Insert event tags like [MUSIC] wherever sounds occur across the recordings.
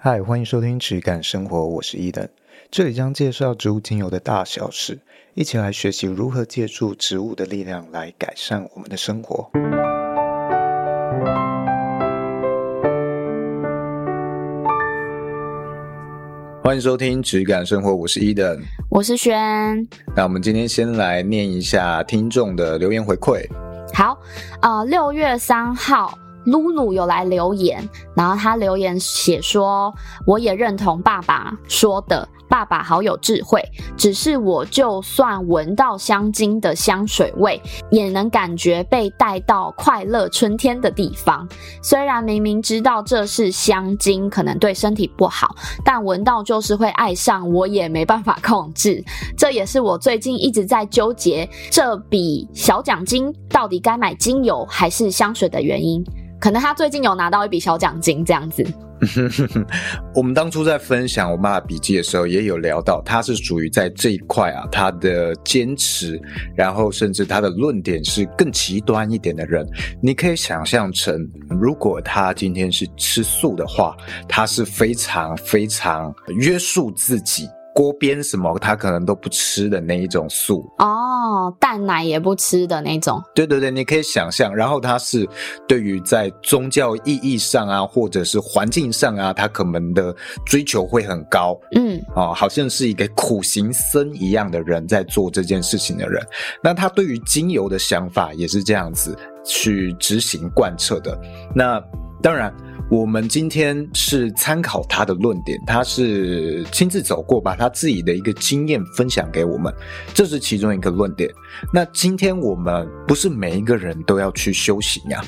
嗨，欢迎收听质感生活，我是伊登。这里将介绍植物精油的大小事，一起来学习如何借助植物的力量来改善我们的生活。欢迎收听质感生活，我是伊登，我是轩。那我们今天先来念一下听众的留言回馈。好，呃，六月三号。露露有来留言，然后他留言写说：“我也认同爸爸说的，爸爸好有智慧。只是我就算闻到香精的香水味，也能感觉被带到快乐春天的地方。虽然明明知道这是香精，可能对身体不好，但闻到就是会爱上，我也没办法控制。[LAUGHS] 这也是我最近一直在纠结这笔小奖金到底该买精油还是香水的原因。”可能他最近有拿到一笔小奖金，这样子。[LAUGHS] 我们当初在分享我妈的笔记的时候，也有聊到，他是属于在这一块啊，他的坚持，然后甚至他的论点是更极端一点的人。你可以想象成，如果他今天是吃素的话，他是非常非常约束自己。锅边什么他可能都不吃的那一种素哦，蛋奶也不吃的那种。对对对，你可以想象。然后他是对于在宗教意义上啊，或者是环境上啊，他可能的追求会很高。嗯，哦，好像是一个苦行僧一样的人在做这件事情的人。那他对于精油的想法也是这样子去执行贯彻的。那当然。我们今天是参考他的论点，他是亲自走过，把他自己的一个经验分享给我们，这是其中一个论点。那今天我们不是每一个人都要去修行呀，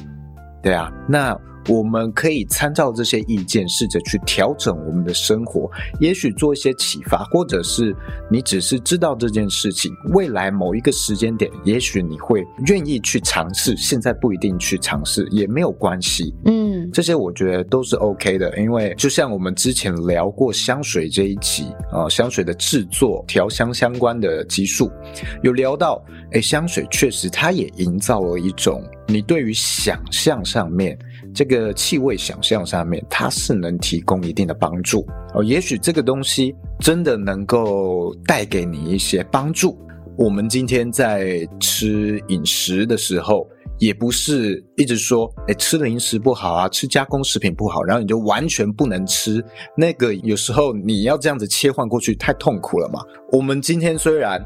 对啊，那。我们可以参照这些意见，试着去调整我们的生活，也许做一些启发，或者是你只是知道这件事情，未来某一个时间点，也许你会愿意去尝试，现在不一定去尝试也没有关系。嗯，这些我觉得都是 OK 的，因为就像我们之前聊过香水这一期啊，香水的制作、调香相关的集数，有聊到，诶，香水确实它也营造了一种你对于想象上面。这个气味想象上面，它是能提供一定的帮助哦。也许这个东西真的能够带给你一些帮助。我们今天在吃饮食的时候，也不是一直说，诶，吃零食不好啊，吃加工食品不好，然后你就完全不能吃。那个有时候你要这样子切换过去，太痛苦了嘛。我们今天虽然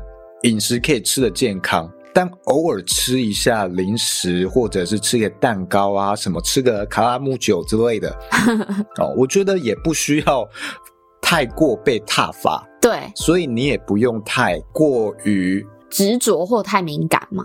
饮食可以吃得健康。但偶尔吃一下零食，或者是吃个蛋糕啊，什么吃个卡拉木酒之类的，[LAUGHS] 哦，我觉得也不需要太过被踏伐。对，所以你也不用太过于执着或太敏感嘛。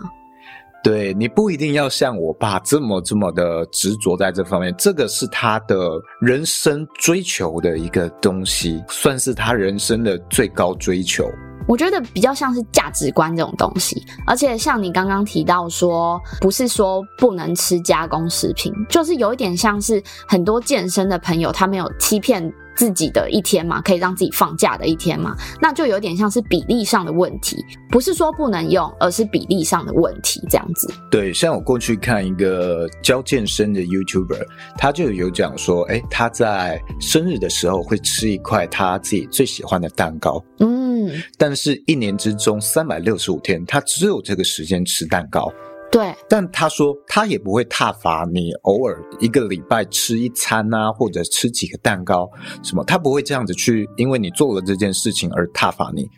对，你不一定要像我爸这么这么的执着在这方面，这个是他的人生追求的一个东西，算是他人生的最高追求。我觉得比较像是价值观这种东西，而且像你刚刚提到说，不是说不能吃加工食品，就是有一点像是很多健身的朋友，他没有欺骗自己的一天嘛，可以让自己放假的一天嘛，那就有点像是比例上的问题，不是说不能用，而是比例上的问题这样子。对，像我过去看一个教健身的 YouTuber，他就有讲说，哎，他在生日的时候会吃一块他自己最喜欢的蛋糕。嗯。嗯，但是一年之中三百六十五天，他只有这个时间吃蛋糕。对，但他说他也不会挞伐你偶尔一个礼拜吃一餐啊，或者吃几个蛋糕什么，他不会这样子去，因为你做了这件事情而挞伐你。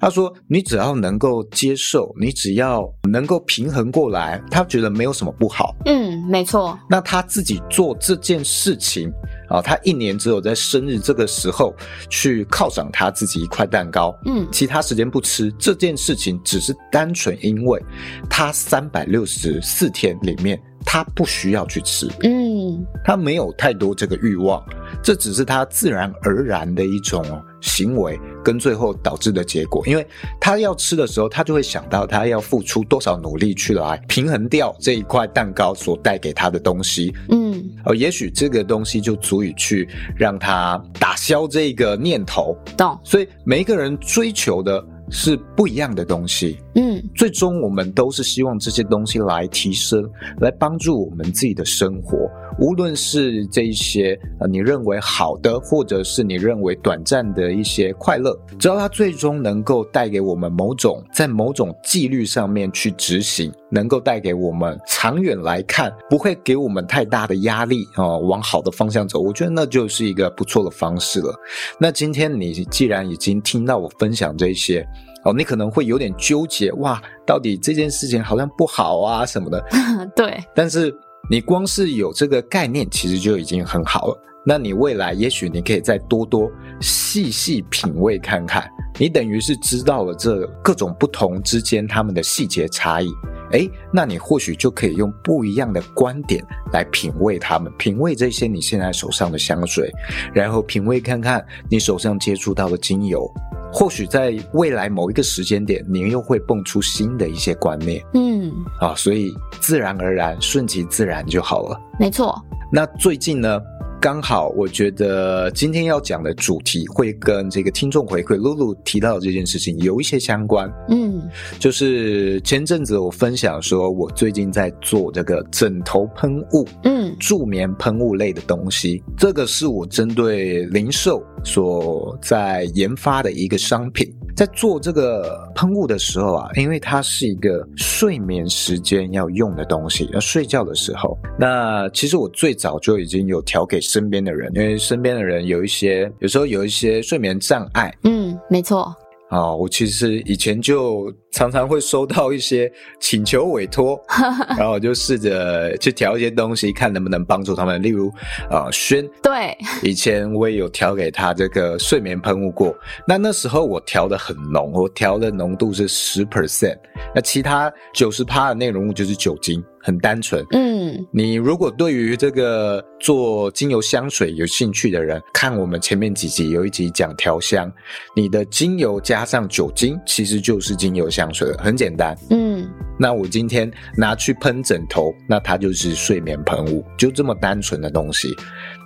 他说你只要能够接受，你只要能够平衡过来，他觉得没有什么不好。嗯，没错。那他自己做这件事情。啊，他一年只有在生日这个时候去犒赏他自己一块蛋糕，嗯，其他时间不吃。这件事情只是单纯因为他三百六十四天里面他不需要去吃，嗯，他没有太多这个欲望，这只是他自然而然的一种行为跟最后导致的结果。因为他要吃的时候，他就会想到他要付出多少努力去来平衡掉这一块蛋糕所带给他的东西，嗯。哦，也许这个东西就足以去让他打消这个念头。懂。所以每一个人追求的是不一样的东西。嗯，最终我们都是希望这些东西来提升，来帮助我们自己的生活。无论是这一些呃你认为好的，或者是你认为短暂的一些快乐，只要它最终能够带给我们某种在某种纪律上面去执行，能够带给我们长远来看不会给我们太大的压力啊、往好的方向走，我觉得那就是一个不错的方式了。那今天你既然已经听到我分享这些哦，你可能会有点纠结哇，到底这件事情好像不好啊什么的，[LAUGHS] 对，但是。你光是有这个概念，其实就已经很好了。那你未来也许你可以再多多细细品味看看，你等于是知道了这各种不同之间他们的细节差异。诶，那你或许就可以用不一样的观点来品味他们，品味这些你现在手上的香水，然后品味看看你手上接触到的精油。或许在未来某一个时间点，你又会蹦出新的一些观念，嗯，啊，所以自然而然，顺其自然就好了。没错。那最近呢，刚好我觉得今天要讲的主题会跟这个听众回馈露露提到的这件事情有一些相关。嗯，就是前阵子我分享说，我最近在做这个枕头喷雾，嗯，助眠喷雾类的东西，这个是我针对零售。所在研发的一个商品，在做这个喷雾的时候啊，因为它是一个睡眠时间要用的东西，要睡觉的时候，那其实我最早就已经有调给身边的人，因为身边的人有一些，有时候有一些睡眠障碍。嗯，没错。啊，我其实以前就常常会收到一些请求委托，[LAUGHS] 然后我就试着去调一些东西，看能不能帮助他们。例如，啊，轩，对，以前我也有调给他这个睡眠喷雾过。那那时候我调的很浓，我调的浓度是十 percent，那其他九十趴的内容物就是酒精。很单纯，嗯，你如果对于这个做精油香水有兴趣的人，看我们前面几集有一集讲调香，你的精油加上酒精，其实就是精油香水了，很简单，嗯。那我今天拿去喷枕头，那它就是睡眠喷雾，就这么单纯的东西。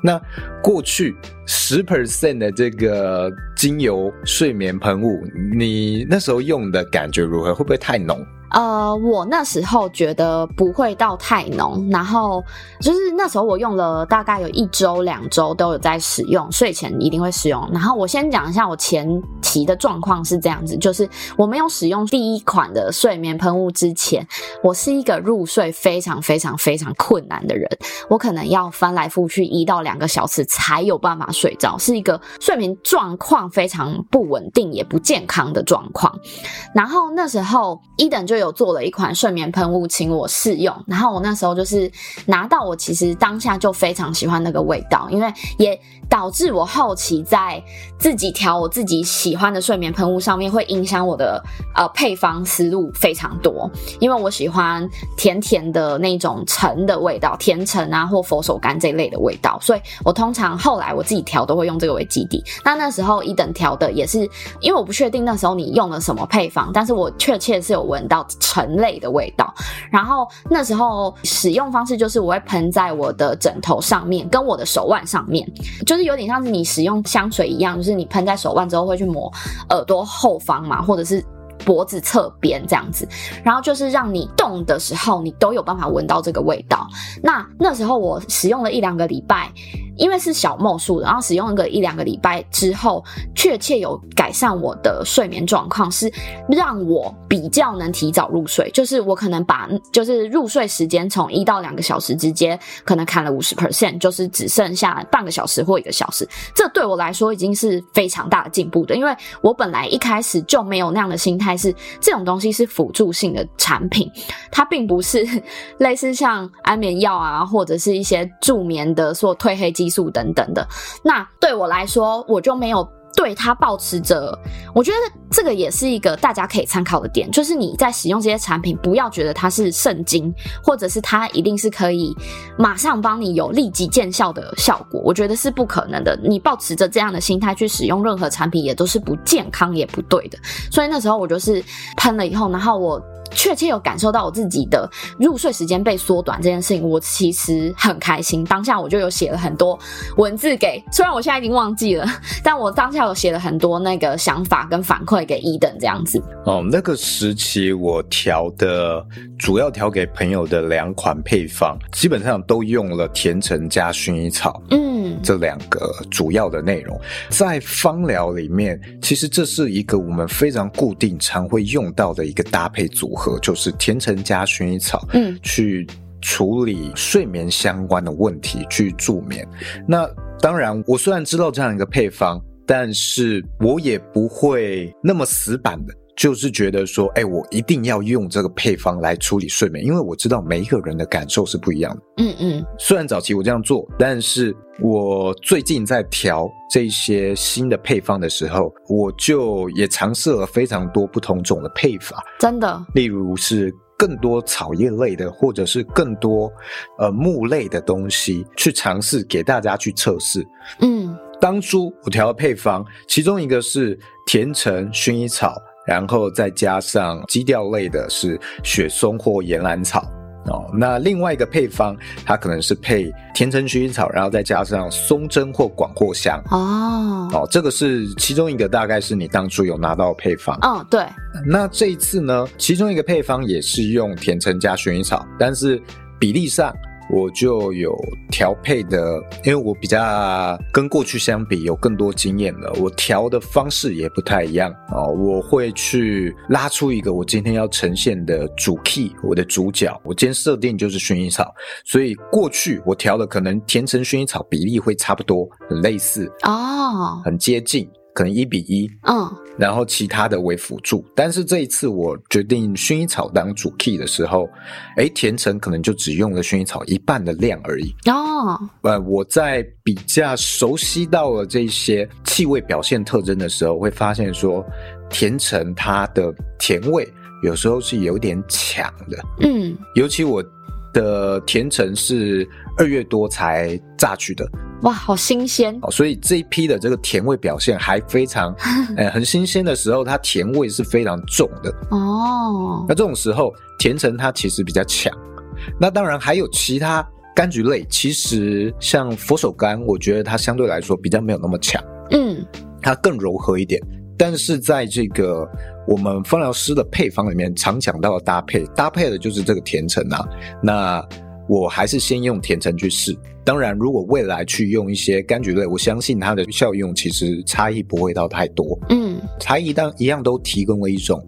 那过去十 percent 的这个精油睡眠喷雾，你那时候用的感觉如何？会不会太浓？呃，我那时候觉得不会到太浓，然后就是那时候我用了大概有一周、两周都有在使用，睡前一定会使用。然后我先讲一下我前期的状况是这样子，就是我没有使用第一款的睡眠喷雾之前，我是一个入睡非常非常非常困难的人，我可能要翻来覆去一到两个小时才有办法睡着，是一个睡眠状况非常不稳定也不健康的状况。然后那时候一等就有。有做了一款睡眠喷雾，请我试用。然后我那时候就是拿到，我其实当下就非常喜欢那个味道，因为也导致我后期在自己调我自己喜欢的睡眠喷雾上面，会影响我的呃配方思路非常多。因为我喜欢甜甜的那种橙的味道，甜橙啊或佛手柑这一类的味道，所以我通常后来我自己调都会用这个为基底。那那时候一等调的也是，因为我不确定那时候你用了什么配方，但是我确切是有闻到。橙类的味道，然后那时候使用方式就是我会喷在我的枕头上面，跟我的手腕上面，就是有点像是你使用香水一样，就是你喷在手腕之后会去抹耳朵后方嘛，或者是脖子侧边这样子，然后就是让你动的时候你都有办法闻到这个味道。那那时候我使用了一两个礼拜。因为是小墨数的，然后使用一个一两个礼拜之后，确切有改善我的睡眠状况，是让我比较能提早入睡。就是我可能把就是入睡时间从一到两个小时之间，可能砍了五十 percent，就是只剩下半个小时或一个小时。这对我来说已经是非常大的进步的，因为我本来一开始就没有那样的心态，是这种东西是辅助性的产品，它并不是 [LAUGHS] 类似像安眠药啊，或者是一些助眠的说褪黑。激素等等的，那对我来说，我就没有对它抱持着。我觉得这个也是一个大家可以参考的点，就是你在使用这些产品，不要觉得它是圣经，或者是它一定是可以马上帮你有立即见效的效果。我觉得是不可能的。你抱持着这样的心态去使用任何产品，也都是不健康也不对的。所以那时候我就是喷了以后，然后我。确切有感受到我自己的入睡时间被缩短这件事情，我其实很开心。当下我就有写了很多文字给，虽然我现在已经忘记了，但我当下有写了很多那个想法跟反馈给伊等这样子。哦，那个时期我调的主要调给朋友的两款配方，基本上都用了甜橙加薰衣草，嗯，这两个主要的内容，在芳疗里面，其实这是一个我们非常固定、常会用到的一个搭配组合，就是甜橙加薰衣草，嗯，去处理睡眠相关的问题，去助眠。那当然，我虽然知道这样一个配方，但是我也不会那么死板的。就是觉得说，哎，我一定要用这个配方来处理睡眠，因为我知道每一个人的感受是不一样的。嗯嗯。虽然早期我这样做，但是我最近在调这些新的配方的时候，我就也尝试了非常多不同种的配法。真的。例如是更多草叶类的，或者是更多呃木类的东西去尝试给大家去测试。嗯。当初我调的配方，其中一个是甜橙、薰衣草。然后再加上基调类的是雪松或岩兰草哦，那另外一个配方它可能是配甜橙薰衣草，然后再加上松针或广藿香哦哦，这个是其中一个，大概是你当初有拿到的配方。嗯，对。那这一次呢，其中一个配方也是用甜橙加薰衣草，但是比例上。我就有调配的，因为我比较跟过去相比有更多经验了，我调的方式也不太一样哦。我会去拉出一个我今天要呈现的主 key，我的主角，我今天设定就是薰衣草，所以过去我调的可能甜橙薰衣草比例会差不多，很类似哦，很接近。可能一比一，嗯，然后其他的为辅助。但是这一次我决定薰衣草当主 key 的时候，诶，甜橙可能就只用了薰衣草一半的量而已。哦，呃，我在比较熟悉到了这些气味表现特征的时候，会发现说，甜橙它的甜味有时候是有点抢的。嗯，尤其我的甜橙是二月多才榨取的。哇，好新鲜！哦，所以这一批的这个甜味表现还非常，[LAUGHS] 呃，很新鲜的时候，它甜味是非常重的哦。那这种时候，甜橙它其实比较强。那当然还有其他柑橘类，其实像佛手柑，我觉得它相对来说比较没有那么强，嗯，它更柔和一点。但是在这个我们芳疗师的配方里面，常讲到的搭配，搭配的就是这个甜橙啊。那我还是先用甜橙去试。当然，如果未来去用一些柑橘类，我相信它的效用其实差异不会到太多。嗯，差异当一样都提供了一种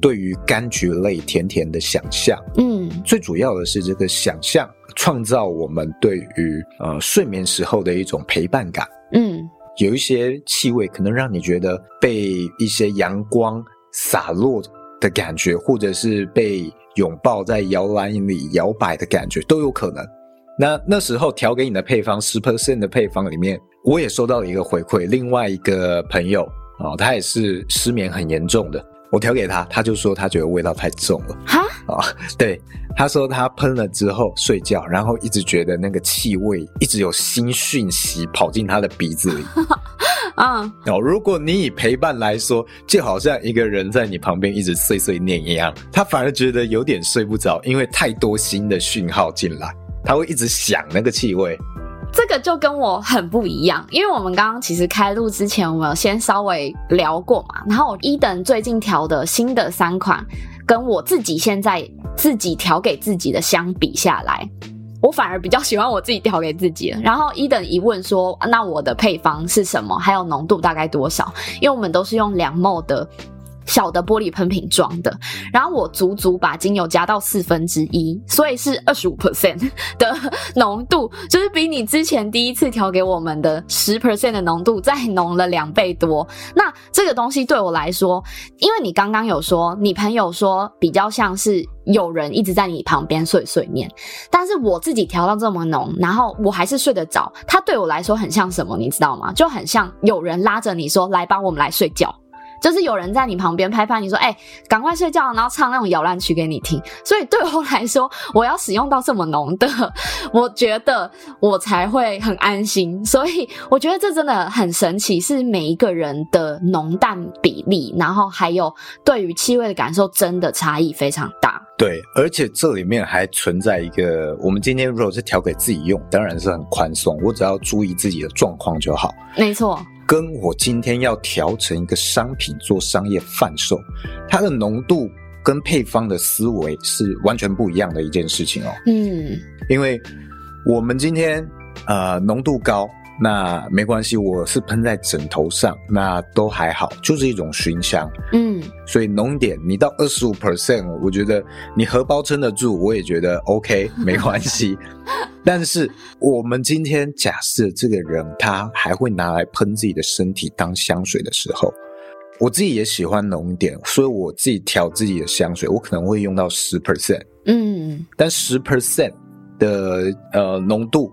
对于柑橘类甜甜的想象。嗯，最主要的是这个想象创造我们对于呃睡眠时候的一种陪伴感。嗯，有一些气味可能让你觉得被一些阳光洒落的感觉，或者是被拥抱在摇篮里摇摆的感觉都有可能。那那时候调给你的配方十 percent 的配方里面，我也收到了一个回馈，另外一个朋友啊、哦，他也是失眠很严重的，我调给他，他就说他觉得味道太重了。哈啊、哦，对，他说他喷了之后睡觉，然后一直觉得那个气味一直有新讯息跑进他的鼻子里。啊，[LAUGHS] 哦，如果你以陪伴来说，就好像一个人在你旁边一直碎碎念一样，他反而觉得有点睡不着，因为太多新的讯号进来。他会一直想那个气味，这个就跟我很不一样，因为我们刚刚其实开录之前，我们有先稍微聊过嘛。然后伊等最近调的新的三款，跟我自己现在自己调给自己的相比下来，我反而比较喜欢我自己调给自己。然后伊登一问说：“那我的配方是什么？还有浓度大概多少？”因为我们都是用两 m 的。小的玻璃喷瓶装的，然后我足足把精油加到四分之一，所以是二十五 percent [LAUGHS] 的浓度，就是比你之前第一次调给我们的十 percent 的浓度再浓了两倍多。那这个东西对我来说，因为你刚刚有说，你朋友说比较像是有人一直在你旁边碎碎念，但是我自己调到这么浓，然后我还是睡得着。它对我来说很像什么，你知道吗？就很像有人拉着你说：“来吧，我们来睡觉。”就是有人在你旁边拍拍你说，哎、欸，赶快睡觉，然后唱那种摇篮曲给你听。所以对我来说，我要使用到这么浓的，[LAUGHS] 我觉得我才会很安心。所以我觉得这真的很神奇，是每一个人的浓淡比例，然后还有对于气味的感受，真的差异非常大。对，而且这里面还存在一个，我们今天如果是调给自己用，当然是很宽松，我只要注意自己的状况就好。没错。跟我今天要调成一个商品做商业贩售，它的浓度跟配方的思维是完全不一样的一件事情哦。嗯，因为我们今天呃浓度高。那没关系，我是喷在枕头上，那都还好，就是一种熏香。嗯，所以浓点，你到二十五 percent，我觉得你荷包撑得住，我也觉得 OK，[LAUGHS] 没关系。但是我们今天假设这个人他还会拿来喷自己的身体当香水的时候，我自己也喜欢浓一点，所以我自己调自己的香水，我可能会用到十 percent。嗯，但十 percent 的呃浓度。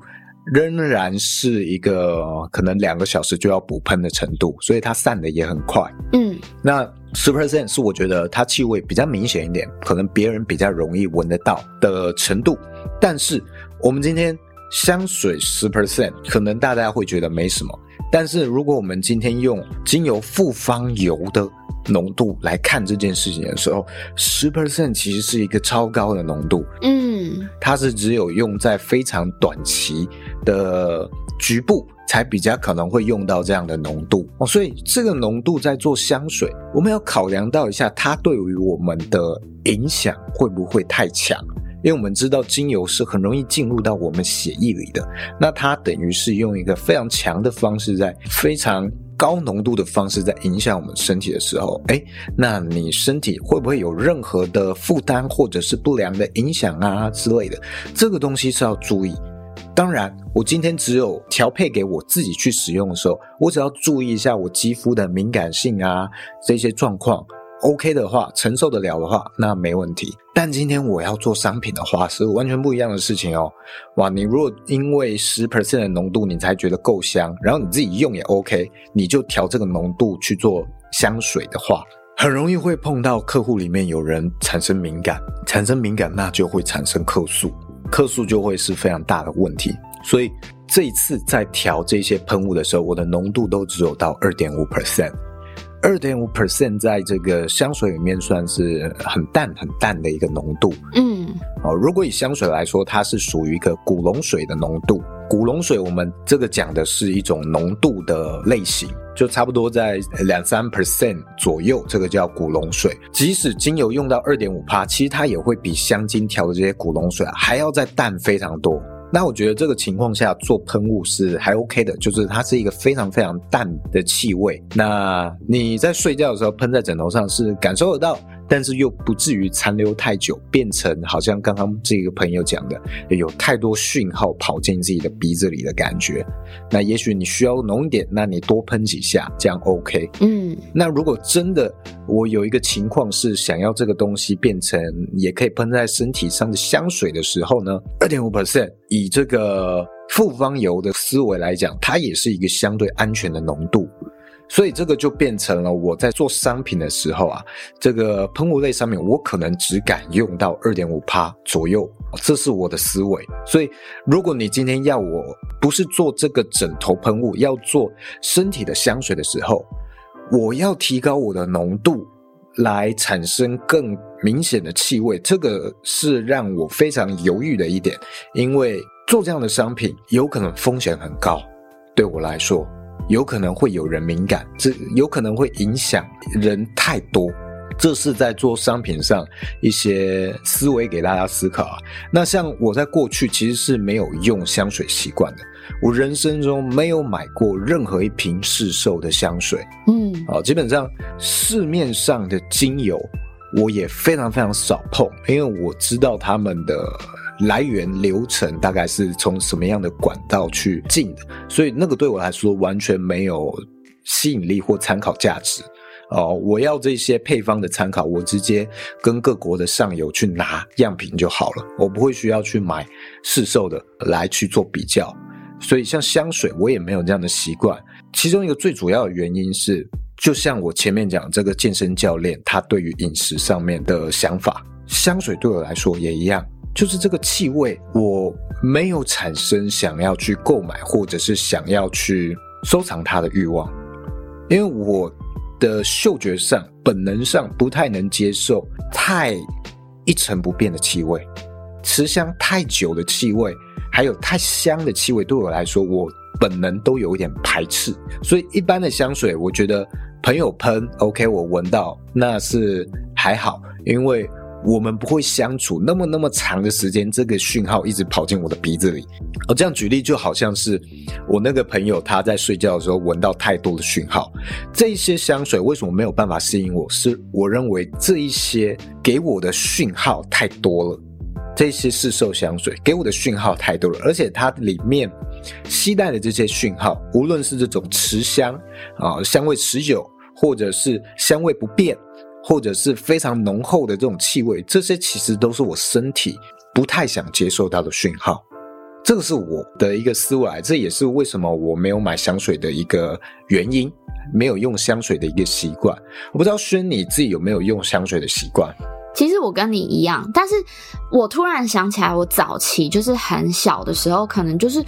仍然是一个可能两个小时就要补喷的程度，所以它散的也很快。嗯，那 super scent 是我觉得它气味比较明显一点，可能别人比较容易闻得到的程度。但是我们今天香水十 percent，可能大家会觉得没什么。但是如果我们今天用精油复方油的浓度来看这件事情的时候，十 percent 其实是一个超高的浓度。嗯，它是只有用在非常短期的局部才比较可能会用到这样的浓度哦，所以这个浓度在做香水，我们要考量到一下它对于我们的影响会不会太强？因为我们知道精油是很容易进入到我们血液里的，那它等于是用一个非常强的方式，在非常高浓度的方式在影响我们身体的时候，诶，那你身体会不会有任何的负担或者是不良的影响啊之类的？这个东西是要注意。当然，我今天只有调配给我自己去使用的时候，我只要注意一下我肌肤的敏感性啊，这些状况 OK 的话，承受得了的话，那没问题。但今天我要做商品的话，是完全不一样的事情哦。哇，你如果因为十 percent 的浓度你才觉得够香，然后你自己用也 OK，你就调这个浓度去做香水的话，很容易会碰到客户里面有人产生敏感，产生敏感那就会产生客诉。克数就会是非常大的问题，所以这一次在调这些喷雾的时候，我的浓度都只有到二点五 percent，二点五 percent 在这个香水里面算是很淡很淡的一个浓度。嗯，哦，如果以香水来说，它是属于一个古龙水的浓度。古龙水，我们这个讲的是一种浓度的类型，就差不多在两三 percent 左右，这个叫古龙水。即使精油用到二点五帕，其实它也会比香精调的这些古龙水啊还要再淡非常多。那我觉得这个情况下做喷雾是还 OK 的，就是它是一个非常非常淡的气味。那你在睡觉的时候喷在枕头上是感受得到。但是又不至于残留太久，变成好像刚刚这个朋友讲的，有太多讯号跑进自己的鼻子里的感觉。那也许你需要浓一点，那你多喷几下，这样 OK。嗯，那如果真的我有一个情况是想要这个东西变成也可以喷在身体上的香水的时候呢，二点五 percent 以这个复方油的思维来讲，它也是一个相对安全的浓度。所以这个就变成了我在做商品的时候啊，这个喷雾类商品我可能只敢用到二点五趴左右，这是我的思维。所以如果你今天要我不是做这个枕头喷雾，要做身体的香水的时候，我要提高我的浓度来产生更明显的气味，这个是让我非常犹豫的一点，因为做这样的商品有可能风险很高，对我来说。有可能会有人敏感，这有可能会影响人太多，这是在做商品上一些思维给大家思考啊。那像我在过去其实是没有用香水习惯的，我人生中没有买过任何一瓶市售的香水，嗯，啊，基本上市面上的精油我也非常非常少碰，因为我知道他们的。来源流程大概是从什么样的管道去进的，所以那个对我来说完全没有吸引力或参考价值。哦，我要这些配方的参考，我直接跟各国的上游去拿样品就好了，我不会需要去买市售的来去做比较。所以像香水，我也没有这样的习惯。其中一个最主要的原因是，就像我前面讲这个健身教练，他对于饮食上面的想法，香水对我来说也一样，就是这个气味，我没有产生想要去购买或者是想要去收藏它的欲望，因为我的嗅觉上本能上不太能接受太一成不变的气味，持香太久的气味，还有太香的气味，对我来说，我本能都有一点排斥，所以一般的香水，我觉得。朋友喷，OK，我闻到那是还好，因为我们不会相处那么那么长的时间，这个讯号一直跑进我的鼻子里。哦，这样举例就好像是我那个朋友他在睡觉的时候闻到太多的讯号，这一些香水为什么没有办法吸引我？是我认为这一些给我的讯号太多了，这些市售香水给我的讯号太多了，而且它里面。携带的这些讯号，无论是这种持香啊，香味持久，或者是香味不变，或者是非常浓厚的这种气味，这些其实都是我身体不太想接受到的讯号。这个是我的一个思维，这也是为什么我没有买香水的一个原因，没有用香水的一个习惯。我不知道轩你自己有没有用香水的习惯？其实我跟你一样，但是我突然想起来，我早期就是很小的时候，可能就是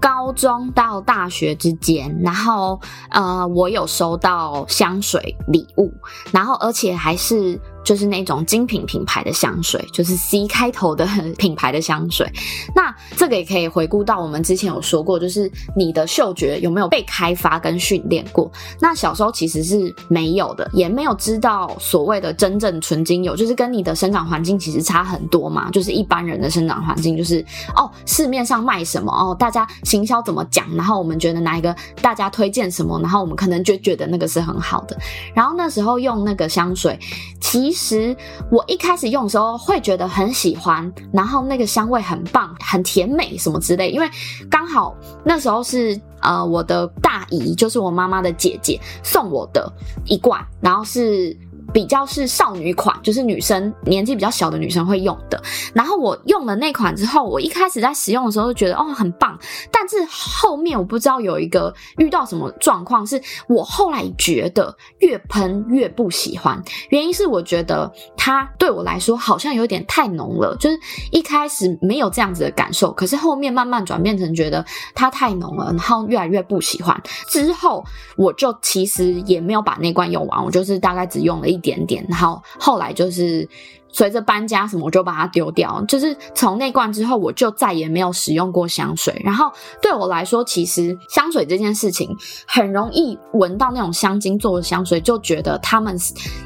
高中到大学之间，然后呃，我有收到香水礼物，然后而且还是。就是那种精品品牌的香水，就是 C 开头的 [LAUGHS] 品牌的香水。那这个也可以回顾到我们之前有说过，就是你的嗅觉有没有被开发跟训练过？那小时候其实是没有的，也没有知道所谓的真正纯精油，就是跟你的生长环境其实差很多嘛。就是一般人的生长环境，就是哦，市面上卖什么哦，大家行销怎么讲，然后我们觉得哪一个大家推荐什么，然后我们可能就觉得那个是很好的。然后那时候用那个香水，其其实我一开始用的时候会觉得很喜欢，然后那个香味很棒，很甜美什么之类。因为刚好那时候是呃我的大姨，就是我妈妈的姐姐送我的一罐，然后是。比较是少女款，就是女生年纪比较小的女生会用的。然后我用了那款之后，我一开始在使用的时候就觉得哦很棒，但是后面我不知道有一个遇到什么状况，是我后来觉得越喷越不喜欢。原因是我觉得它对我来说好像有点太浓了，就是一开始没有这样子的感受，可是后面慢慢转变成觉得它太浓了，然后越来越不喜欢。之后我就其实也没有把那罐用完，我就是大概只用了一。一点点，然后后来就是随着搬家什么，我就把它丢掉。就是从那罐之后，我就再也没有使用过香水。然后对我来说，其实香水这件事情很容易闻到那种香精做的香水，就觉得他们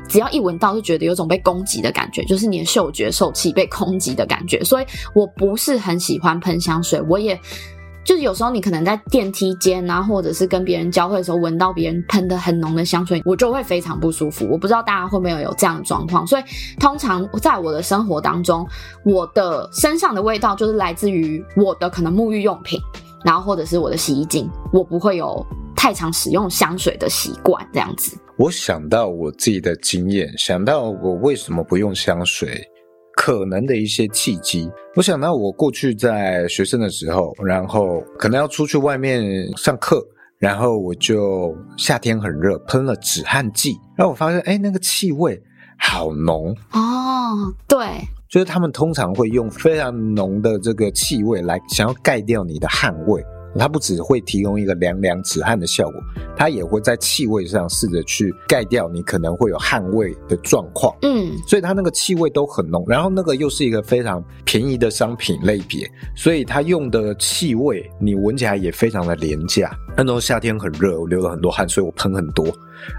只要一闻到就觉得有种被攻击的感觉，就是你的嗅觉受气被攻击的感觉。所以我不是很喜欢喷香水，我也。就是有时候你可能在电梯间啊，或者是跟别人交汇的时候，闻到别人喷的很浓的香水，我就会非常不舒服。我不知道大家会不会有这样的状况。所以通常在我的生活当中，我的身上的味道就是来自于我的可能沐浴用品，然后或者是我的洗衣精，我不会有太常使用香水的习惯。这样子，我想到我自己的经验，想到我为什么不用香水。可能的一些契机，我想到我过去在学生的时候，然后可能要出去外面上课，然后我就夏天很热，喷了止汗剂，然后我发现，哎，那个气味好浓。哦，对，就是他们通常会用非常浓的这个气味来想要盖掉你的汗味。它不只会提供一个凉凉止汗的效果，它也会在气味上试着去盖掉你可能会有汗味的状况。嗯，所以它那个气味都很浓，然后那个又是一个非常便宜的商品类别，所以它用的气味你闻起来也非常的廉价。那时候夏天很热，我流了很多汗，所以我喷很多，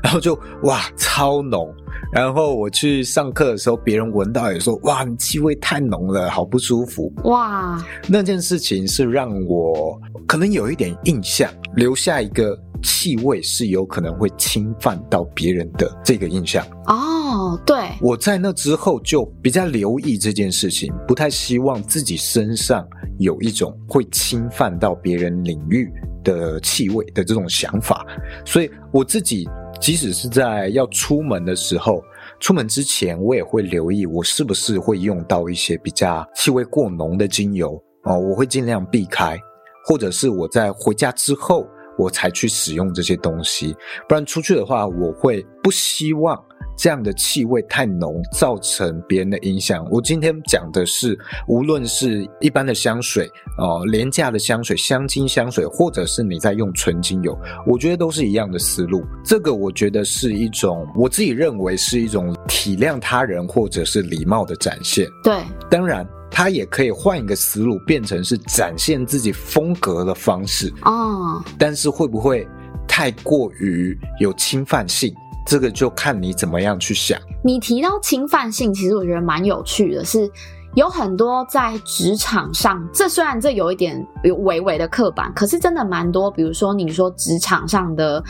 然后就哇超浓。然后我去上课的时候，别人闻到也说哇你气味太浓了，好不舒服。哇，那件事情是让我可能有一点印象，留下一个气味是有可能会侵犯到别人的这个印象。哦，对，我在那之后就比较留意这件事情，不太希望自己身上有一种会侵犯到别人领域的气味的这种想法，所以我自己即使是在要出门的时候，出门之前我也会留意我是不是会用到一些比较气味过浓的精油哦，我会尽量避开，或者是我在回家之后，我才去使用这些东西。不然出去的话，我会不希望。这样的气味太浓，造成别人的影响。我今天讲的是，无论是一般的香水哦、呃，廉价的香水、香精香水，或者是你在用纯精油，我觉得都是一样的思路。这个我觉得是一种，我自己认为是一种体谅他人或者是礼貌的展现。对，当然，它也可以换一个思路，变成是展现自己风格的方式。哦，但是会不会太过于有侵犯性？这个就看你怎么样去想。你提到侵犯性，其实我觉得蛮有趣的是，有很多在职场上，这虽然这有一点有微微的刻板，可是真的蛮多。比如说你说职场上的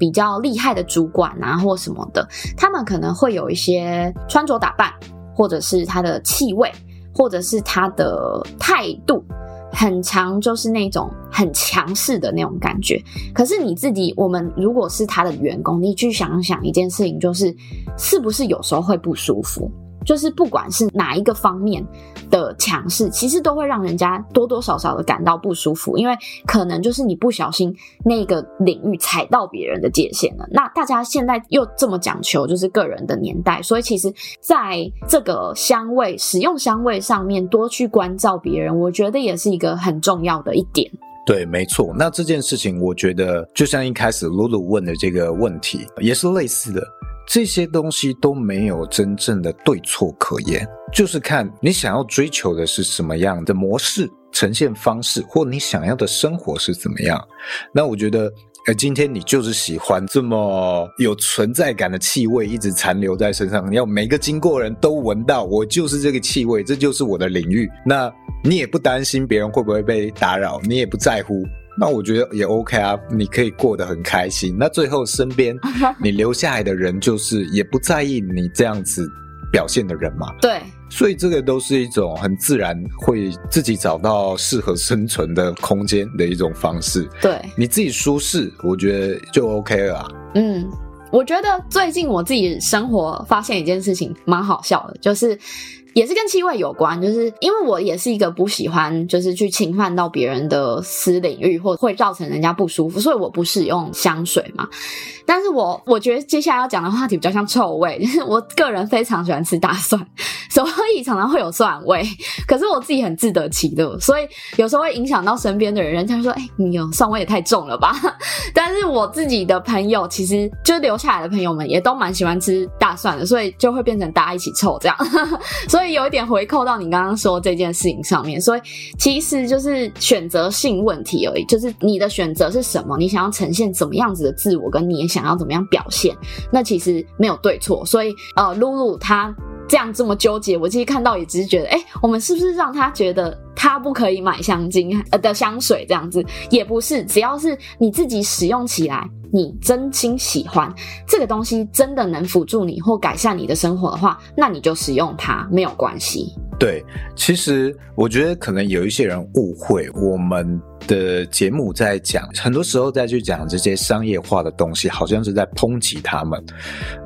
比较厉害的主管啊，或什么的，他们可能会有一些穿着打扮，或者是他的气味，或者是他的态度。很强，就是那种很强势的那种感觉。可是你自己，我们如果是他的员工，你去想想一件事情，就是是不是有时候会不舒服？就是不管是哪一个方面的强势，其实都会让人家多多少少的感到不舒服，因为可能就是你不小心那个领域踩到别人的界限了。那大家现在又这么讲求就是个人的年代，所以其实在这个香味使用香味上面多去关照别人，我觉得也是一个很重要的一点。对，没错。那这件事情，我觉得就像一开始露露问的这个问题，也是类似的。这些东西都没有真正的对错可言，就是看你想要追求的是什么样的模式、呈现方式，或你想要的生活是怎么样。那我觉得，呃，今天你就是喜欢这么有存在感的气味，一直残留在身上，你要每个经过人都闻到，我就是这个气味，这就是我的领域。那你也不担心别人会不会被打扰，你也不在乎。那我觉得也 OK 啊，你可以过得很开心。那最后身边 [LAUGHS] 你留下来的人，就是也不在意你这样子表现的人嘛。对，所以这个都是一种很自然会自己找到适合生存的空间的一种方式。对，你自己舒适，我觉得就 OK 了啊。嗯，我觉得最近我自己生活发现一件事情蛮好笑的，就是。也是跟气味有关，就是因为我也是一个不喜欢，就是去侵犯到别人的私领域，或会造成人家不舒服，所以我不使用香水嘛。但是我我觉得接下来要讲的话题比较像臭味，就是我个人非常喜欢吃大蒜，所以常常会有蒜味。可是我自己很自得其乐，所以有时候会影响到身边的人，人家说：“哎、你有蒜味也太重了吧？”但是我自己的朋友，其实就留下来的朋友们也都蛮喜欢吃大蒜的，所以就会变成大家一起臭这样。[LAUGHS] 所以。会有一点回扣到你刚刚说这件事情上面，所以其实就是选择性问题而已，就是你的选择是什么，你想要呈现怎么样子的自我，跟你也想要怎么样表现，那其实没有对错。所以呃，露露她这样这么纠结，我其实看到也只是觉得，哎，我们是不是让她觉得他不可以买香精呃的香水这样子？也不是，只要是你自己使用起来。你真心喜欢这个东西，真的能辅助你或改善你的生活的话，那你就使用它，没有关系。对，其实我觉得可能有一些人误会我们的节目在讲，很多时候再去讲这些商业化的东西，好像是在抨击他们。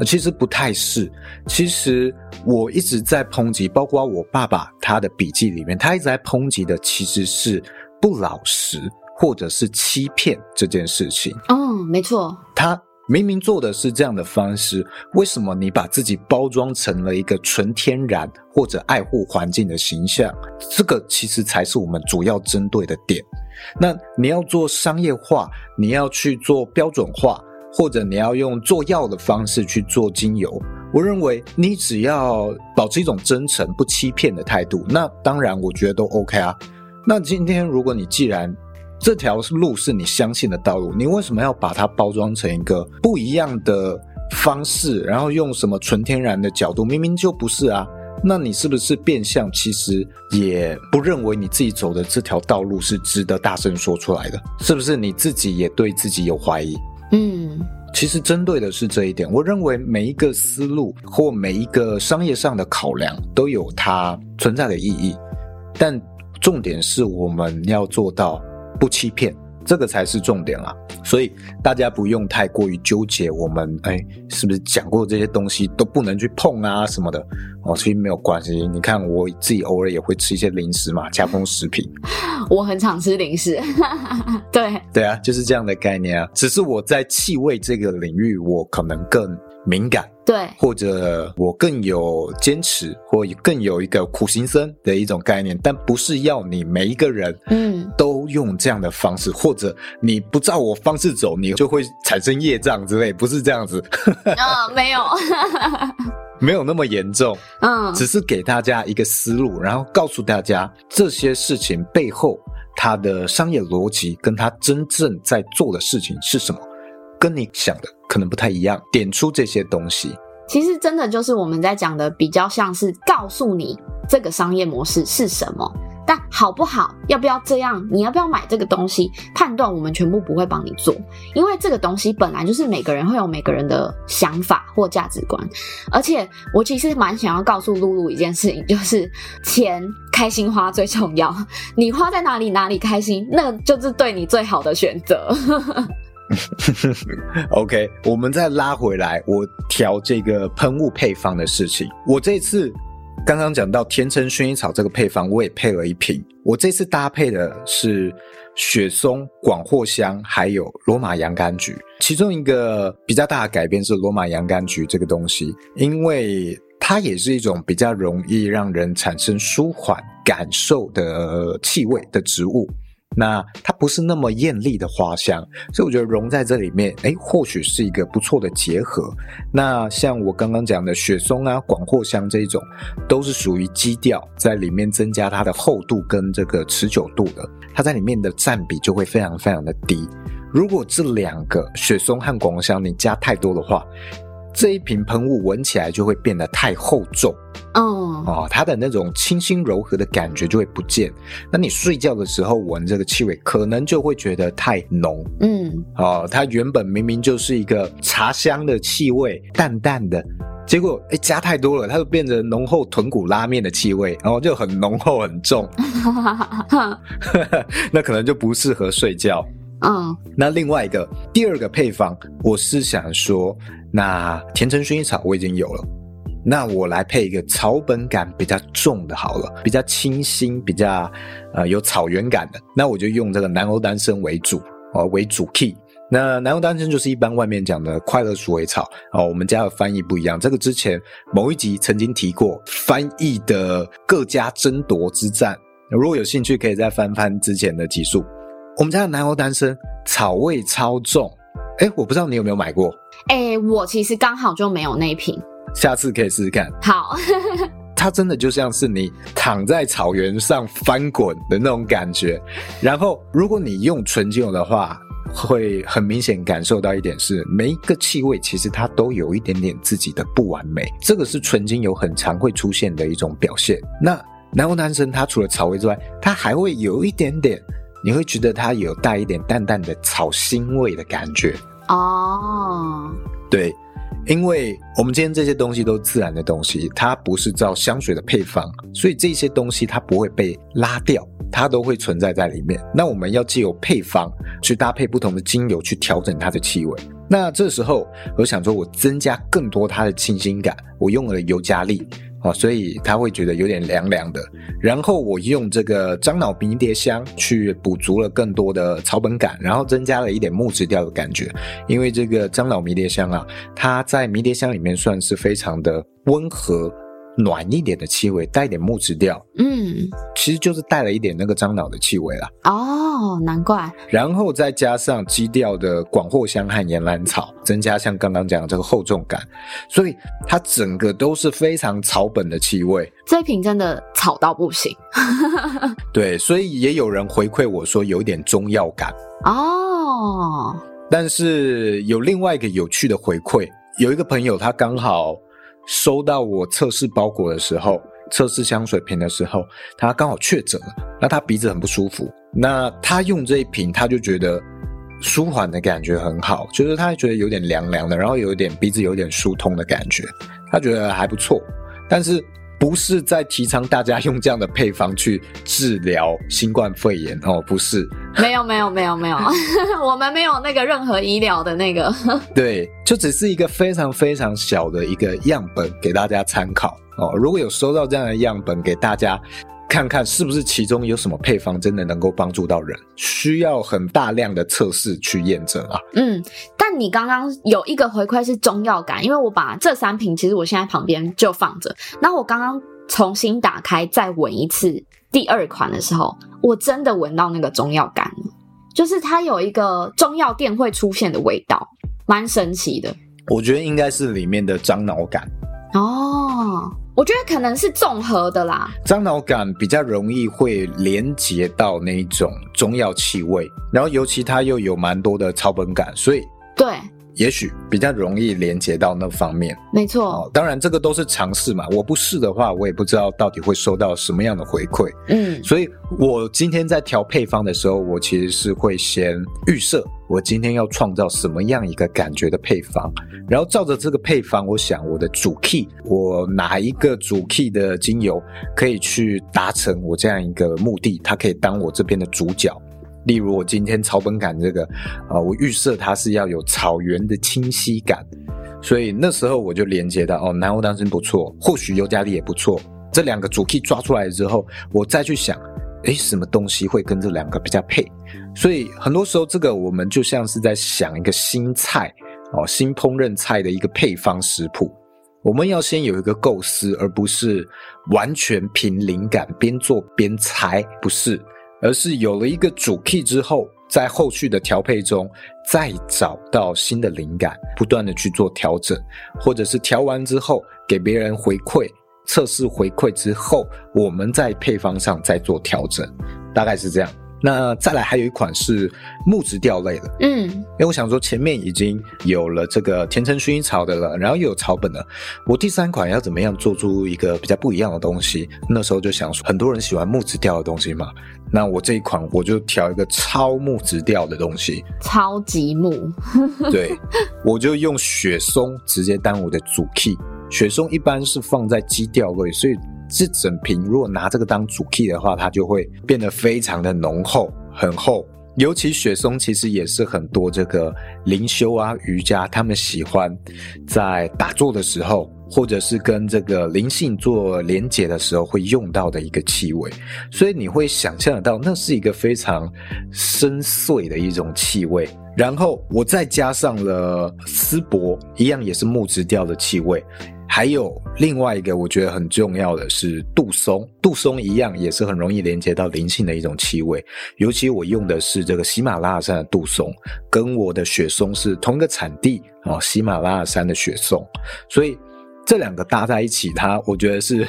其实不太是。其实我一直在抨击，包括我爸爸他的笔记里面，他一直在抨击的其实是不老实。或者是欺骗这件事情，哦，没错，他明明做的是这样的方式，为什么你把自己包装成了一个纯天然或者爱护环境的形象？这个其实才是我们主要针对的点。那你要做商业化，你要去做标准化，或者你要用做药的方式去做精油，我认为你只要保持一种真诚、不欺骗的态度，那当然我觉得都 OK 啊。那今天如果你既然这条路是你相信的道路，你为什么要把它包装成一个不一样的方式，然后用什么纯天然的角度？明明就不是啊！那你是不是变相其实也不认为你自己走的这条道路是值得大声说出来的？是不是你自己也对自己有怀疑？嗯，其实针对的是这一点。我认为每一个思路或每一个商业上的考量都有它存在的意义，但重点是我们要做到。不欺骗，这个才是重点啦。所以大家不用太过于纠结，我们哎，是不是讲过这些东西都不能去碰啊什么的？哦，其实没有关系。你看我自己偶尔也会吃一些零食嘛，加工食品。[LAUGHS] 我很常吃零食。[LAUGHS] 对对啊，就是这样的概念啊。只是我在气味这个领域，我可能更敏感。对，或者我更有坚持，或更有一个苦行僧的一种概念，但不是要你每一个人，嗯，都用这样的方式，嗯、或者你不照我方式走，你就会产生业障之类，不是这样子。[LAUGHS] 啊、哦，没有，[LAUGHS] 没有那么严重，嗯，只是给大家一个思路，然后告诉大家这些事情背后它的商业逻辑，跟它真正在做的事情是什么。跟你想的可能不太一样，点出这些东西，其实真的就是我们在讲的，比较像是告诉你这个商业模式是什么，但好不好，要不要这样，你要不要买这个东西，判断我们全部不会帮你做，因为这个东西本来就是每个人会有每个人的想法或价值观，而且我其实蛮想要告诉露露一件事情，就是钱开心花最重要，你花在哪里哪里开心，那就是对你最好的选择。[LAUGHS] OK，我们再拉回来，我调这个喷雾配方的事情。我这次刚刚讲到甜橙薰衣草这个配方，我也配了一瓶。我这次搭配的是雪松、广藿香，还有罗马洋甘菊。其中一个比较大的改变是罗马洋甘菊这个东西，因为它也是一种比较容易让人产生舒缓感受的气味的植物。那它不是那么艳丽的花香，所以我觉得融在这里面，哎，或许是一个不错的结合。那像我刚刚讲的雪松啊、广藿香这一种，都是属于基调，在里面增加它的厚度跟这个持久度的，它在里面的占比就会非常非常的低。如果这两个雪松和广藿香你加太多的话，这一瓶喷雾闻起来就会变得太厚重，嗯，哦，它的那种清新柔和的感觉就会不见。那你睡觉的时候闻这个气味，可能就会觉得太浓，嗯，哦，它原本明明就是一个茶香的气味，淡淡的，结果哎加太多了，它就变成浓厚豚骨拉面的气味，然后就很浓厚很重，[LAUGHS] 那可能就不适合睡觉。[LAUGHS] 嗯，那另外一个第二个配方，我是想说。那甜橙薰衣草我已经有了，那我来配一个草本感比较重的好了，比较清新，比较呃有草原感的，那我就用这个南欧丹参为主哦，为主 key。那南欧丹参就是一般外面讲的快乐鼠尾草哦，我们家的翻译不一样，这个之前某一集曾经提过翻译的各家争夺之战，如果有兴趣可以再翻翻之前的集数。我们家的南欧丹参草味超重。哎，我不知道你有没有买过？哎，我其实刚好就没有那一瓶，下次可以试试看。好，[LAUGHS] 它真的就像是你躺在草原上翻滚的那种感觉。然后，如果你用纯精油的话，会很明显感受到一点是，每一个气味其实它都有一点点自己的不完美。这个是纯精油很常会出现的一种表现。那南欧男神它除了草味之外，它还会有一点点。你会觉得它有带一点淡淡的草腥味的感觉哦。对，因为我们今天这些东西都是自然的东西，它不是照香水的配方，所以这些东西它不会被拉掉，它都会存在在里面。那我们要借由配方去搭配不同的精油去调整它的气味。那这时候我想说，我增加更多它的清新感，我用了尤加利。哦，所以他会觉得有点凉凉的。然后我用这个樟脑迷迭香去补足了更多的草本感，然后增加了一点木质调的感觉。因为这个樟脑迷迭香啊，它在迷迭香里面算是非常的温和。暖一点的气味，带一点木质调，嗯，其实就是带了一点那个樟脑的气味啦。哦，难怪。然后再加上基调的广藿香和岩兰草，增加像刚刚讲的这个厚重感，所以它整个都是非常草本的气味。这瓶真的草到不行。[LAUGHS] [LAUGHS] 对，所以也有人回馈我说有一点中药感。哦，但是有另外一个有趣的回馈，有一个朋友他刚好。收到我测试包裹的时候，测试香水瓶的时候，他刚好确诊了，那他鼻子很不舒服。那他用这一瓶，他就觉得舒缓的感觉很好，就是他觉得有点凉凉的，然后有一点鼻子有点疏通的感觉，他觉得还不错。但是不是在提倡大家用这样的配方去治疗新冠肺炎哦，不是。没有没有没有没有，[LAUGHS] 我们没有那个任何医疗的那个。[LAUGHS] 对，就只是一个非常非常小的一个样本给大家参考哦。如果有收到这样的样本给大家。看看是不是其中有什么配方真的能够帮助到人，需要很大量的测试去验证啊。嗯，但你刚刚有一个回馈是中药感，因为我把这三瓶其实我现在旁边就放着，那我刚刚重新打开再闻一次第二款的时候，我真的闻到那个中药感了，就是它有一个中药店会出现的味道，蛮神奇的。我觉得应该是里面的樟脑感哦。我觉得可能是综合的啦，樟脑感比较容易会连接到那一种中药气味，然后尤其它又有蛮多的草本感，所以对。也许比较容易连接到那方面，没错。哦，当然这个都是尝试嘛，我不试的话，我也不知道到底会收到什么样的回馈。嗯，所以我今天在调配方的时候，我其实是会先预设我今天要创造什么样一个感觉的配方，然后照着这个配方，我想我的主 key，我哪一个主 key 的精油可以去达成我这样一个目的，它可以当我这边的主角。例如我今天草本感这个，啊，我预设它是要有草原的清晰感，所以那时候我就连接到哦，南欧丹参不错，或许尤加利也不错。这两个主 key 抓出来之后，我再去想，诶，什么东西会跟这两个比较配？所以很多时候这个我们就像是在想一个新菜哦，新烹饪菜的一个配方食谱。我们要先有一个构思，而不是完全凭灵感边做边猜，不是。而是有了一个主 key 之后，在后续的调配中再找到新的灵感，不断的去做调整，或者是调完之后给别人回馈，测试回馈之后，我们在配方上再做调整，大概是这样。那再来还有一款是木质调类的，嗯，因为我想说前面已经有了这个甜橙薰衣草的了，然后又有草本的，我第三款要怎么样做出一个比较不一样的东西？那时候就想说，很多人喜欢木质调的东西嘛，那我这一款我就调一个超木质调的东西，超级木，[LAUGHS] 对，我就用雪松直接当我的主 key，雪松一般是放在基调位，所以。这整瓶如果拿这个当主 key 的话，它就会变得非常的浓厚，很厚。尤其雪松其实也是很多这个灵修啊、瑜伽，他们喜欢在打坐的时候，或者是跟这个灵性做连结的时候会用到的一个气味。所以你会想象得到，那是一个非常深邃的一种气味。然后我再加上了丝柏，一样也是木质调的气味。还有另外一个我觉得很重要的是杜松，杜松一样也是很容易连接到灵性的一种气味。尤其我用的是这个喜马拉雅山的杜松，跟我的雪松是同一个产地哦，喜马拉雅山的雪松，所以这两个搭在一起，它我觉得是。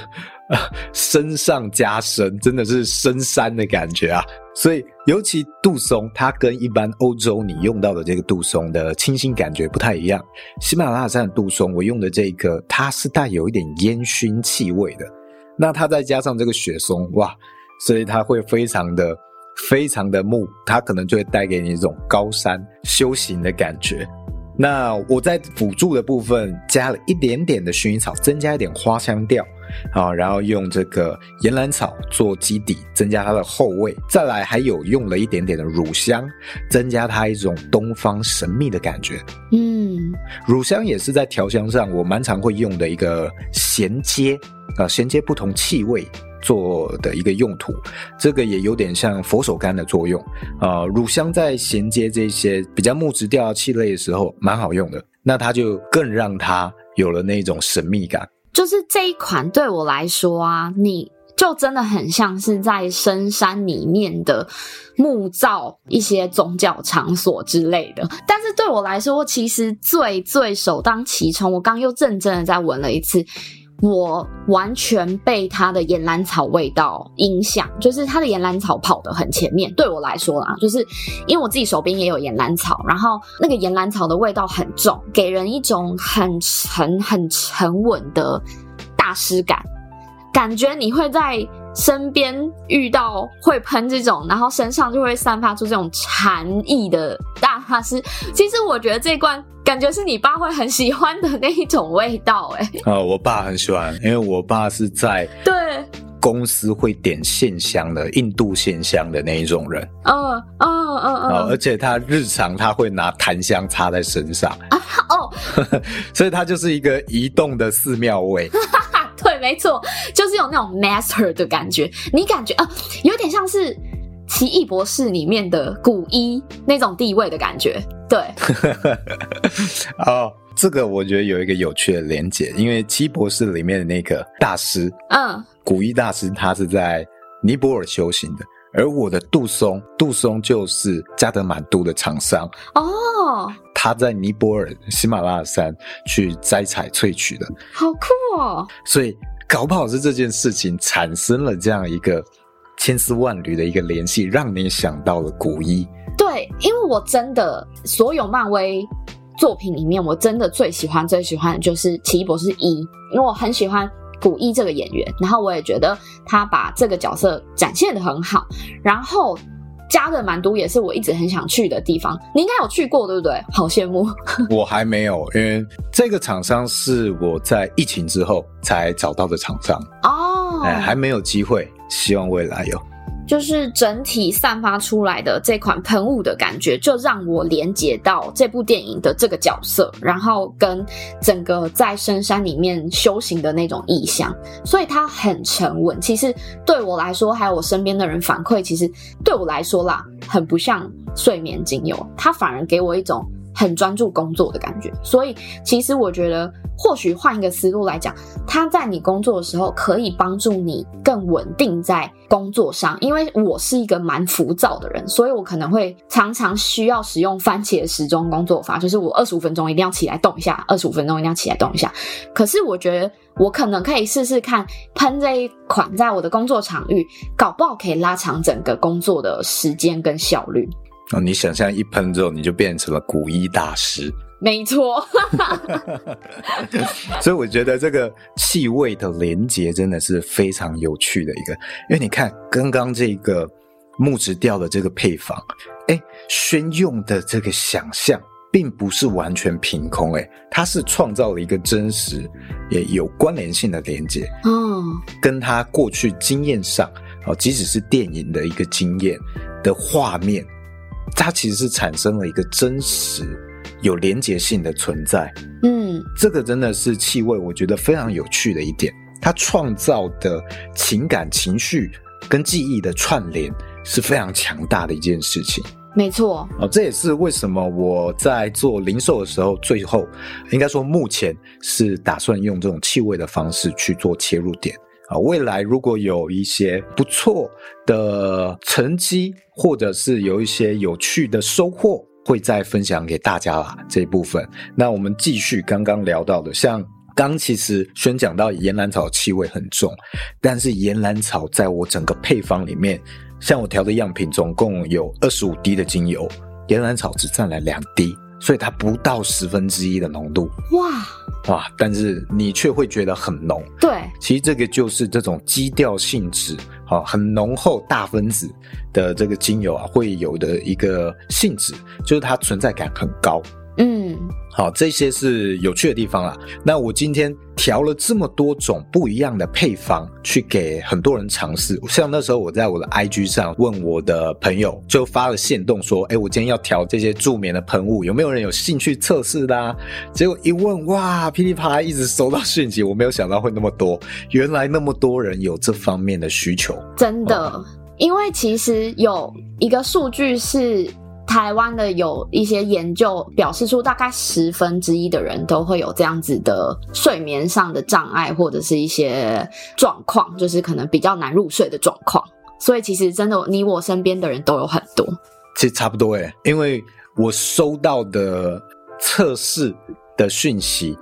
啊，深上加深，真的是深山的感觉啊！所以，尤其杜松，它跟一般欧洲你用到的这个杜松的清新感觉不太一样。喜马拉雅山的杜松，我用的这个，它是带有一点烟熏气味的。那它再加上这个雪松，哇，所以它会非常的、非常的木，它可能就会带给你一种高山修行的感觉。那我在辅助的部分加了一点点的薰衣草，增加一点花香调，啊，然后用这个岩兰草做基底，增加它的后味。再来还有用了一点点的乳香，增加它一种东方神秘的感觉。嗯，乳香也是在调香上我蛮常会用的一个衔接啊，衔接不同气味。做的一个用途，这个也有点像佛手柑的作用啊、乳香在衔接这些比较木质调气类的时候，蛮好用的。那它就更让它有了那种神秘感。就是这一款对我来说啊，你就真的很像是在深山里面的木造一些宗教场所之类的。但是对我来说，其实最最首当其冲，我刚又认真的再闻了一次。我完全被它的岩兰草味道影响，就是它的岩兰草跑得很前面。对我来说啦，就是因为我自己手边也有岩兰草，然后那个岩兰草的味道很重，给人一种很沉、很沉稳的大师感，感觉你会在身边遇到会喷这种，然后身上就会散发出这种禅意的大法师，其实我觉得这罐感觉是你爸会很喜欢的那一种味道，哎。呃，我爸很喜欢，因为我爸是在对。公司会点线香的印度线香的那一种人，嗯嗯嗯嗯，而且他日常他会拿檀香插在身上啊哦，[LAUGHS] 所以他就是一个移动的寺庙味。[LAUGHS] 对，没错，就是有那种 master 的感觉，你感觉啊，有点像是奇异博士里面的古一那种地位的感觉。对，[LAUGHS] 哦，这个我觉得有一个有趣的连结，因为奇异博士里面的那个大师，嗯。古一大师他是在尼泊尔修行的，而我的杜松，杜松就是加德满都的厂商哦。他在尼泊尔喜马拉雅山去摘采萃取的，好酷哦！所以搞不好是这件事情产生了这样一个千丝万缕的一个联系，让你想到了古一。对，因为我真的所有漫威作品里面，我真的最喜欢最喜欢的就是奇异博士一，因为我很喜欢。古一这个演员，然后我也觉得他把这个角色展现的很好。然后加德满都也是我一直很想去的地方，你应该有去过对不对？好羡慕。[LAUGHS] 我还没有，因为这个厂商是我在疫情之后才找到的厂商哦，哎，还没有机会，希望未来有。就是整体散发出来的这款喷雾的感觉，就让我连接到这部电影的这个角色，然后跟整个在深山里面修行的那种意象，所以它很沉稳。其实对我来说，还有我身边的人反馈，其实对我来说啦，很不像睡眠精油，它反而给我一种。很专注工作的感觉，所以其实我觉得，或许换一个思路来讲，它在你工作的时候可以帮助你更稳定在工作上。因为我是一个蛮浮躁的人，所以我可能会常常需要使用番茄时钟工作法，就是我二十五分钟一定要起来动一下，二十五分钟一定要起来动一下。可是我觉得我可能可以试试看喷这一款，在我的工作场域，搞不好可以拉长整个工作的时间跟效率。哦，你想象一喷之后，你就变成了古一大师。没错，[LAUGHS] 所以我觉得这个气味的连接真的是非常有趣的一个。因为你看，刚刚这个木质调的这个配方，哎，宣用的这个想象并不是完全凭空，哎，它是创造了一个真实也有关联性的连接，哦，跟他过去经验上，哦，即使是电影的一个经验的画面。它其实是产生了一个真实、有连结性的存在。嗯，这个真的是气味，我觉得非常有趣的一点。它创造的情感、情绪跟记忆的串联是非常强大的一件事情。没错，哦，这也是为什么我在做零售的时候，最后应该说目前是打算用这种气味的方式去做切入点。啊，未来如果有一些不错的成绩，或者是有一些有趣的收获，会再分享给大家啦。这一部分，那我们继续刚刚聊到的，像刚其实宣讲到岩兰草气味很重，但是岩兰草在我整个配方里面，像我调的样品总共有二十五滴的精油，岩兰草只占了两滴。所以它不到十分之一的浓度，哇哇！但是你却会觉得很浓。对，其实这个就是这种基调性质，好，很浓厚大分子的这个精油啊，会有的一个性质，就是它存在感很高。嗯，好，这些是有趣的地方啦。那我今天调了这么多种不一样的配方，去给很多人尝试。像那时候我在我的 IG 上问我的朋友，就发了线动说：“哎，我今天要调这些助眠的喷雾，有没有人有兴趣测试的啊？”结果一问，哇，噼里啪啦一直收到讯息，我没有想到会那么多，原来那么多人有这方面的需求。真的，嗯，因为其实有一个数据是。台湾的有一些研究表示出，大概十分之一的人都会有这样子的睡眠上的障碍，或者是一些状况，就是可能比较难入睡的状况。所以其实真的，你我身边的人都有很多。其实差不多诶，因为我收到的测试的讯息，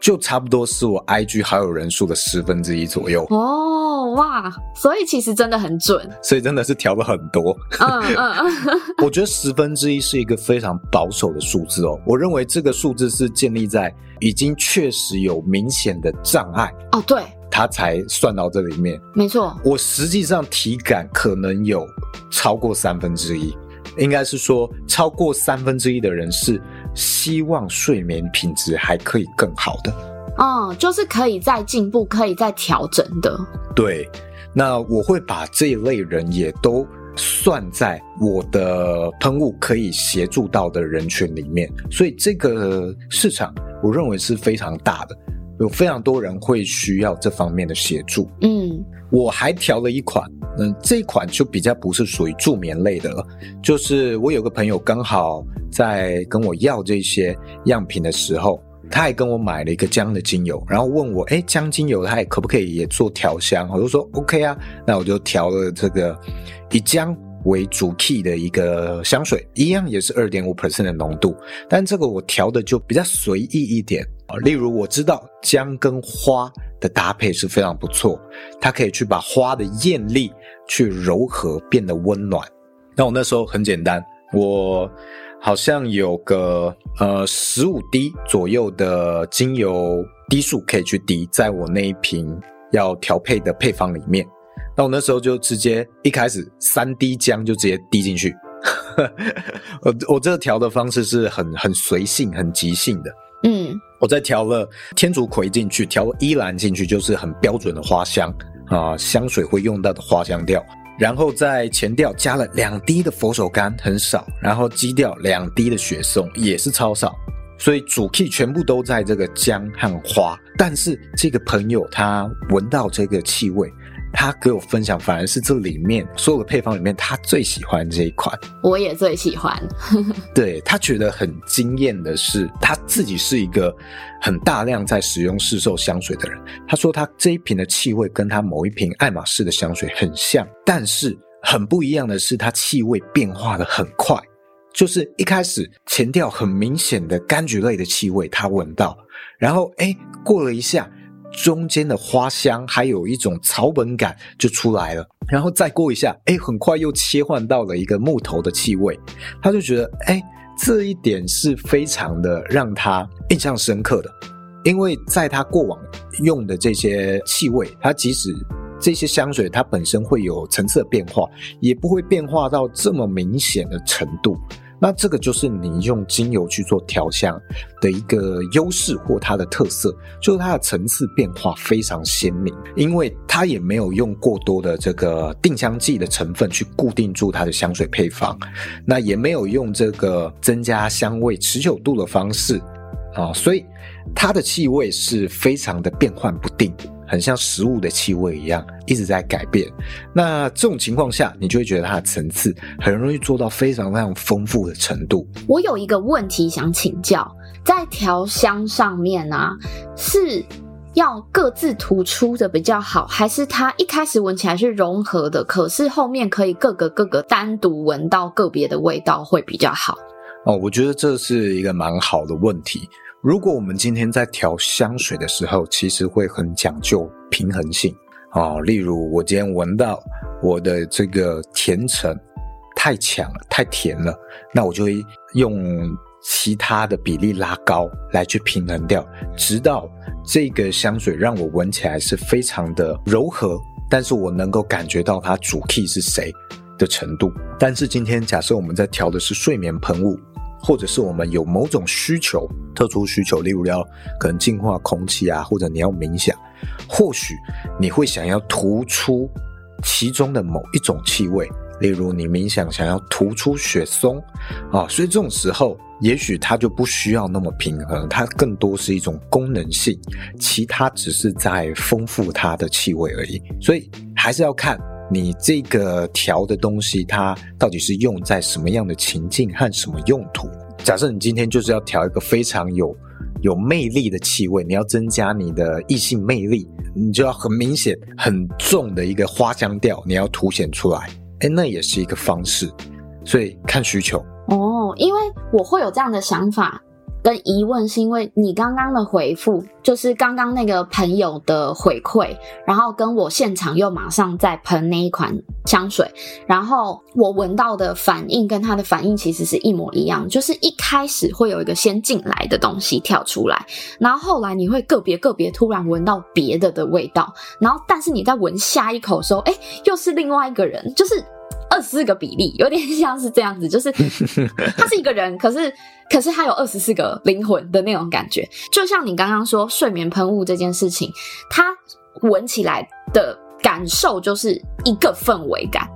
就差不多是我 IG 好友人数的十分之一左右。哦。哇，所以其实真的很准，所以真的是调了很多。嗯嗯嗯，[LAUGHS] 我觉得十分之一是一个非常保守的数字哦。我认为这个数字是建立在已经确实有明显的障碍。哦，对。它才算到这里面。没错，我实际上体感可能有超过三分之一，应该是说超过三分之一的人是希望睡眠品质还可以更好的。嗯，就是可以再进步，可以再调整的。对，那我会把这一类人也都。算在我的喷雾可以协助到的人群里面，所以这个市场我认为是非常大的，有非常多人会需要这方面的协助。嗯，我还调了一款，嗯，这一款就比较不是属于助眠类的了，就是我有个朋友刚好在跟我要这些样品的时候。他还跟我买了一个姜的精油，然后问我，哎，姜精油他也可不可以也做调香？我就说 OK 啊，那我就调了这个以姜为主 key 的一个香水，一样也是二点五 percent 的浓度，但这个我调的就比较随意一点啊。例如我知道姜跟花的搭配是非常不错，它可以去把花的艳丽去柔和，变得温暖。那我那时候很简单，我。好像有个呃十五滴左右的精油滴数可以去滴在我那一瓶要调配的配方里面，那我那时候就直接一开始三滴姜就直接滴进去，[LAUGHS] 我我这个调的方式是很很随性很即兴的，嗯，我再调了天竺葵进去，调依兰进去，就是很标准的花香啊，香水会用到的花香调。然后在前调加了两滴的佛手柑，很少。然后基调两滴的雪松，也是超少。所以主 key 全部都在这个姜和花。但是这个朋友他闻到这个气味。他给我分享，反而是这里面所有的配方里面，他最喜欢这一款。我也最喜欢。[LAUGHS] 对，他觉得很惊艳的是，他自己是一个很大量在使用市售香水的人。他说他这一瓶的气味跟他某一瓶爱马仕的香水很像，但是很不一样的是，它气味变化的很快。就是一开始前调很明显的柑橘类的气味，他闻到，然后哎，过了一下。中间的花香还有一种草本感就出来了，然后再过一下，哎，很快又切换到了一个木头的气味，他就觉得，哎，这一点是非常的让他印象深刻的，因为在他过往用的这些气味，他即使这些香水它本身会有层次的变化，也不会变化到这么明显的程度。那这个就是你用精油去做调香的一个优势或它的特色，就是它的层次变化非常鲜明，因为它也没有用过多的这个定香剂的成分去固定住它的香水配方，那也没有用这个增加香味持久度的方式啊，所以它的气味是非常的变幻不定。很像食物的气味一样，一直在改变。那这种情况下，你就会觉得它的层次很容易做到非常非常丰富的程度。我有一个问题想请教，在调香上面啊，是要各自突出的比较好，还是它一开始闻起来是融合的，可是后面可以各个各个单独闻到个别的味道会比较好？哦，我觉得这是一个蛮好的问题。如果我们今天在调香水的时候，其实会很讲究平衡性啊、例如，我今天闻到我的这个甜橙太强了，太甜了，那我就会用其他的比例拉高来去平衡掉，直到这个香水让我闻起来是非常的柔和，但是我能够感觉到它主 key 是谁的程度。但是今天假设我们在调的是睡眠喷雾。或者是我们有某种需求，特殊需求，例如要可能净化空气啊，或者你要冥想，或许你会想要突出其中的某一种气味，例如你冥想想要突出雪松啊，所以这种时候，也许它就不需要那么平衡，它更多是一种功能性，其他只是在丰富它的气味而已，所以还是要看。你这个调的东西，它到底是用在什么样的情境和什么用途？假设你今天就是要调一个非常有有魅力的气味，你要增加你的异性魅力，你就要很明显、很重的一个花香调，你要凸显出来。诶，那也是一个方式。所以看需求。哦，因为我会有这样的想法。跟疑问，是因为你刚刚的回复，就是刚刚那个朋友的回馈，然后跟我现场又马上在喷那一款香水，然后我闻到的反应跟他的反应其实是一模一样，就是一开始会有一个先进来的东西跳出来，然后后来你会个别个别突然闻到别的的味道，然后但是你在闻下一口的时候，哎，又是另外一个人，就是。二十四个比例有点像是这样子，就是 [LAUGHS] 他是一个人，可是可是他有二十四个灵魂的那种感觉，就像你刚刚说睡眠喷雾这件事情，它闻起来的感受就是一个氛围感，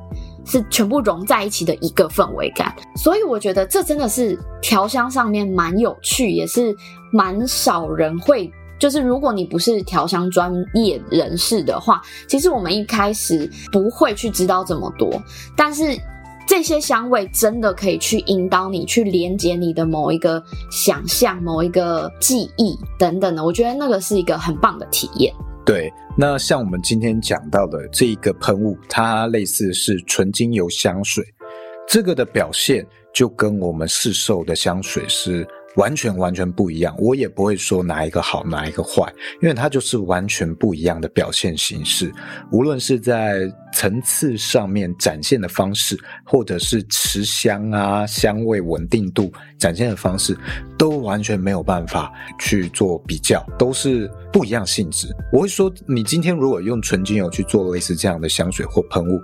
是全部融在一起的一个氛围感，所以我觉得这真的是调香上面蛮有趣，也是蛮少人会。就是如果你不是调香专业人士的话，其实我们一开始不会去知道这么多。但是这些香味真的可以去引导你去连接你的某一个想象、某一个记忆等等的。我觉得那个是一个很棒的体验。对，那像我们今天讲到的这一个喷雾，它类似是纯精油香水，这个的表现就跟我们市售的香水是。完全完全不一样，我也不会说哪一个好，哪一个坏，因为它就是完全不一样的表现形式。无论是在层次上面展现的方式，或者是持香啊、香味稳定度展现的方式，都完全没有办法去做比较，都是不一样性质。我会说，你今天如果用纯精油去做类似这样的香水或喷雾，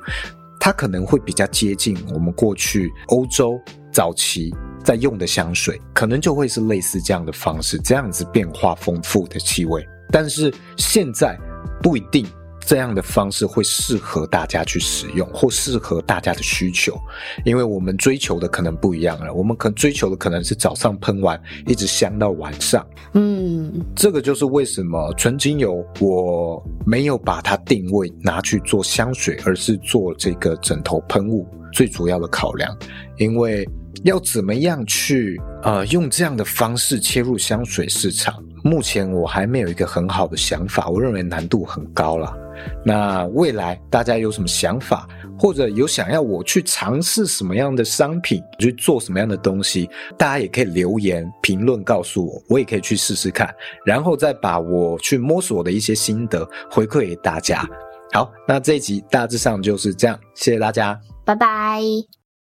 它可能会比较接近我们过去欧洲早期。在用的香水可能就会是类似这样的方式，这样子变化丰富的气味。但是现在不一定这样的方式会适合大家去使用，或适合大家的需求，因为我们追求的可能不一样了。我们可能追求的可能是早上喷完一直香到晚上。嗯，这个就是为什么纯精油我没有把它定位拿去做香水，而是做这个枕头喷雾最主要的考量，因为。要怎么样去呃用这样的方式切入香水市场？目前我还没有一个很好的想法，我认为难度很高了。那未来大家有什么想法，或者有想要我去尝试什么样的商品，去做什么样的东西，大家也可以留言评论告诉我，我也可以去试试看，然后再把我去摸索的一些心得回馈给大家。好，那这一集大致上就是这样，谢谢大家，拜拜。